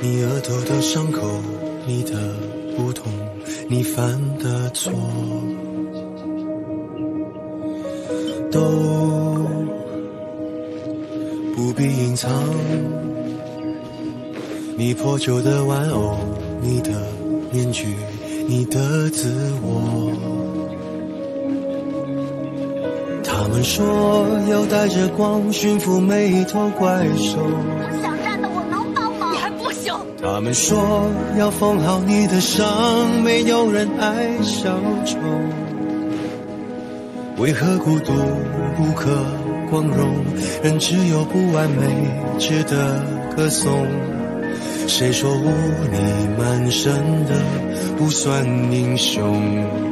你额头的伤口你的不同你犯的错都不必隐藏。你破旧的玩偶你的面具你的自我。们说要带着光驯服每一头怪兽。我想站的，我能帮忙。你还不行。他们说要缝好你的伤，没有人爱小丑。为何孤独不可光荣？人只有不完美值得歌颂。谁说污泥满身的不算英雄？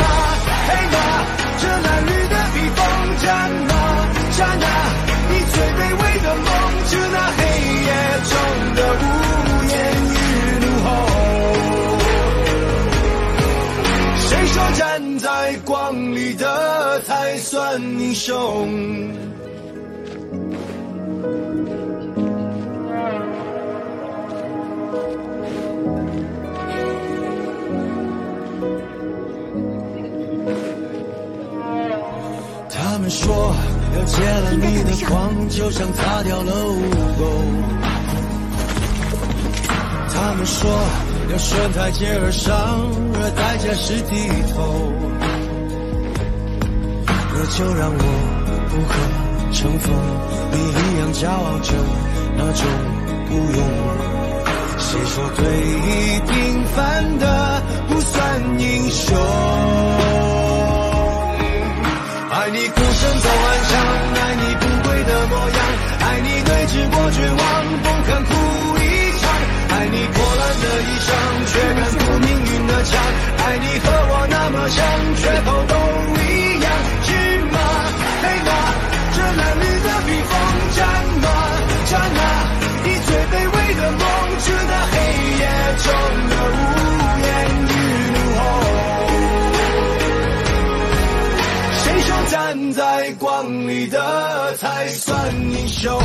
在光里的才算英雄？他们说要戒了你的狂，就像擦掉了污垢。他们说要顺台阶而上，而代价是低头。那就让我不可乘风，你一样骄傲着那种孤勇。谁说最平凡的不算英雄？爱你孤身走暗巷，爱你不跪的模样，爱你对峙过绝望，光里的才算英雄？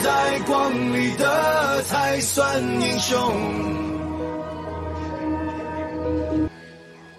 在光里的才算英雄？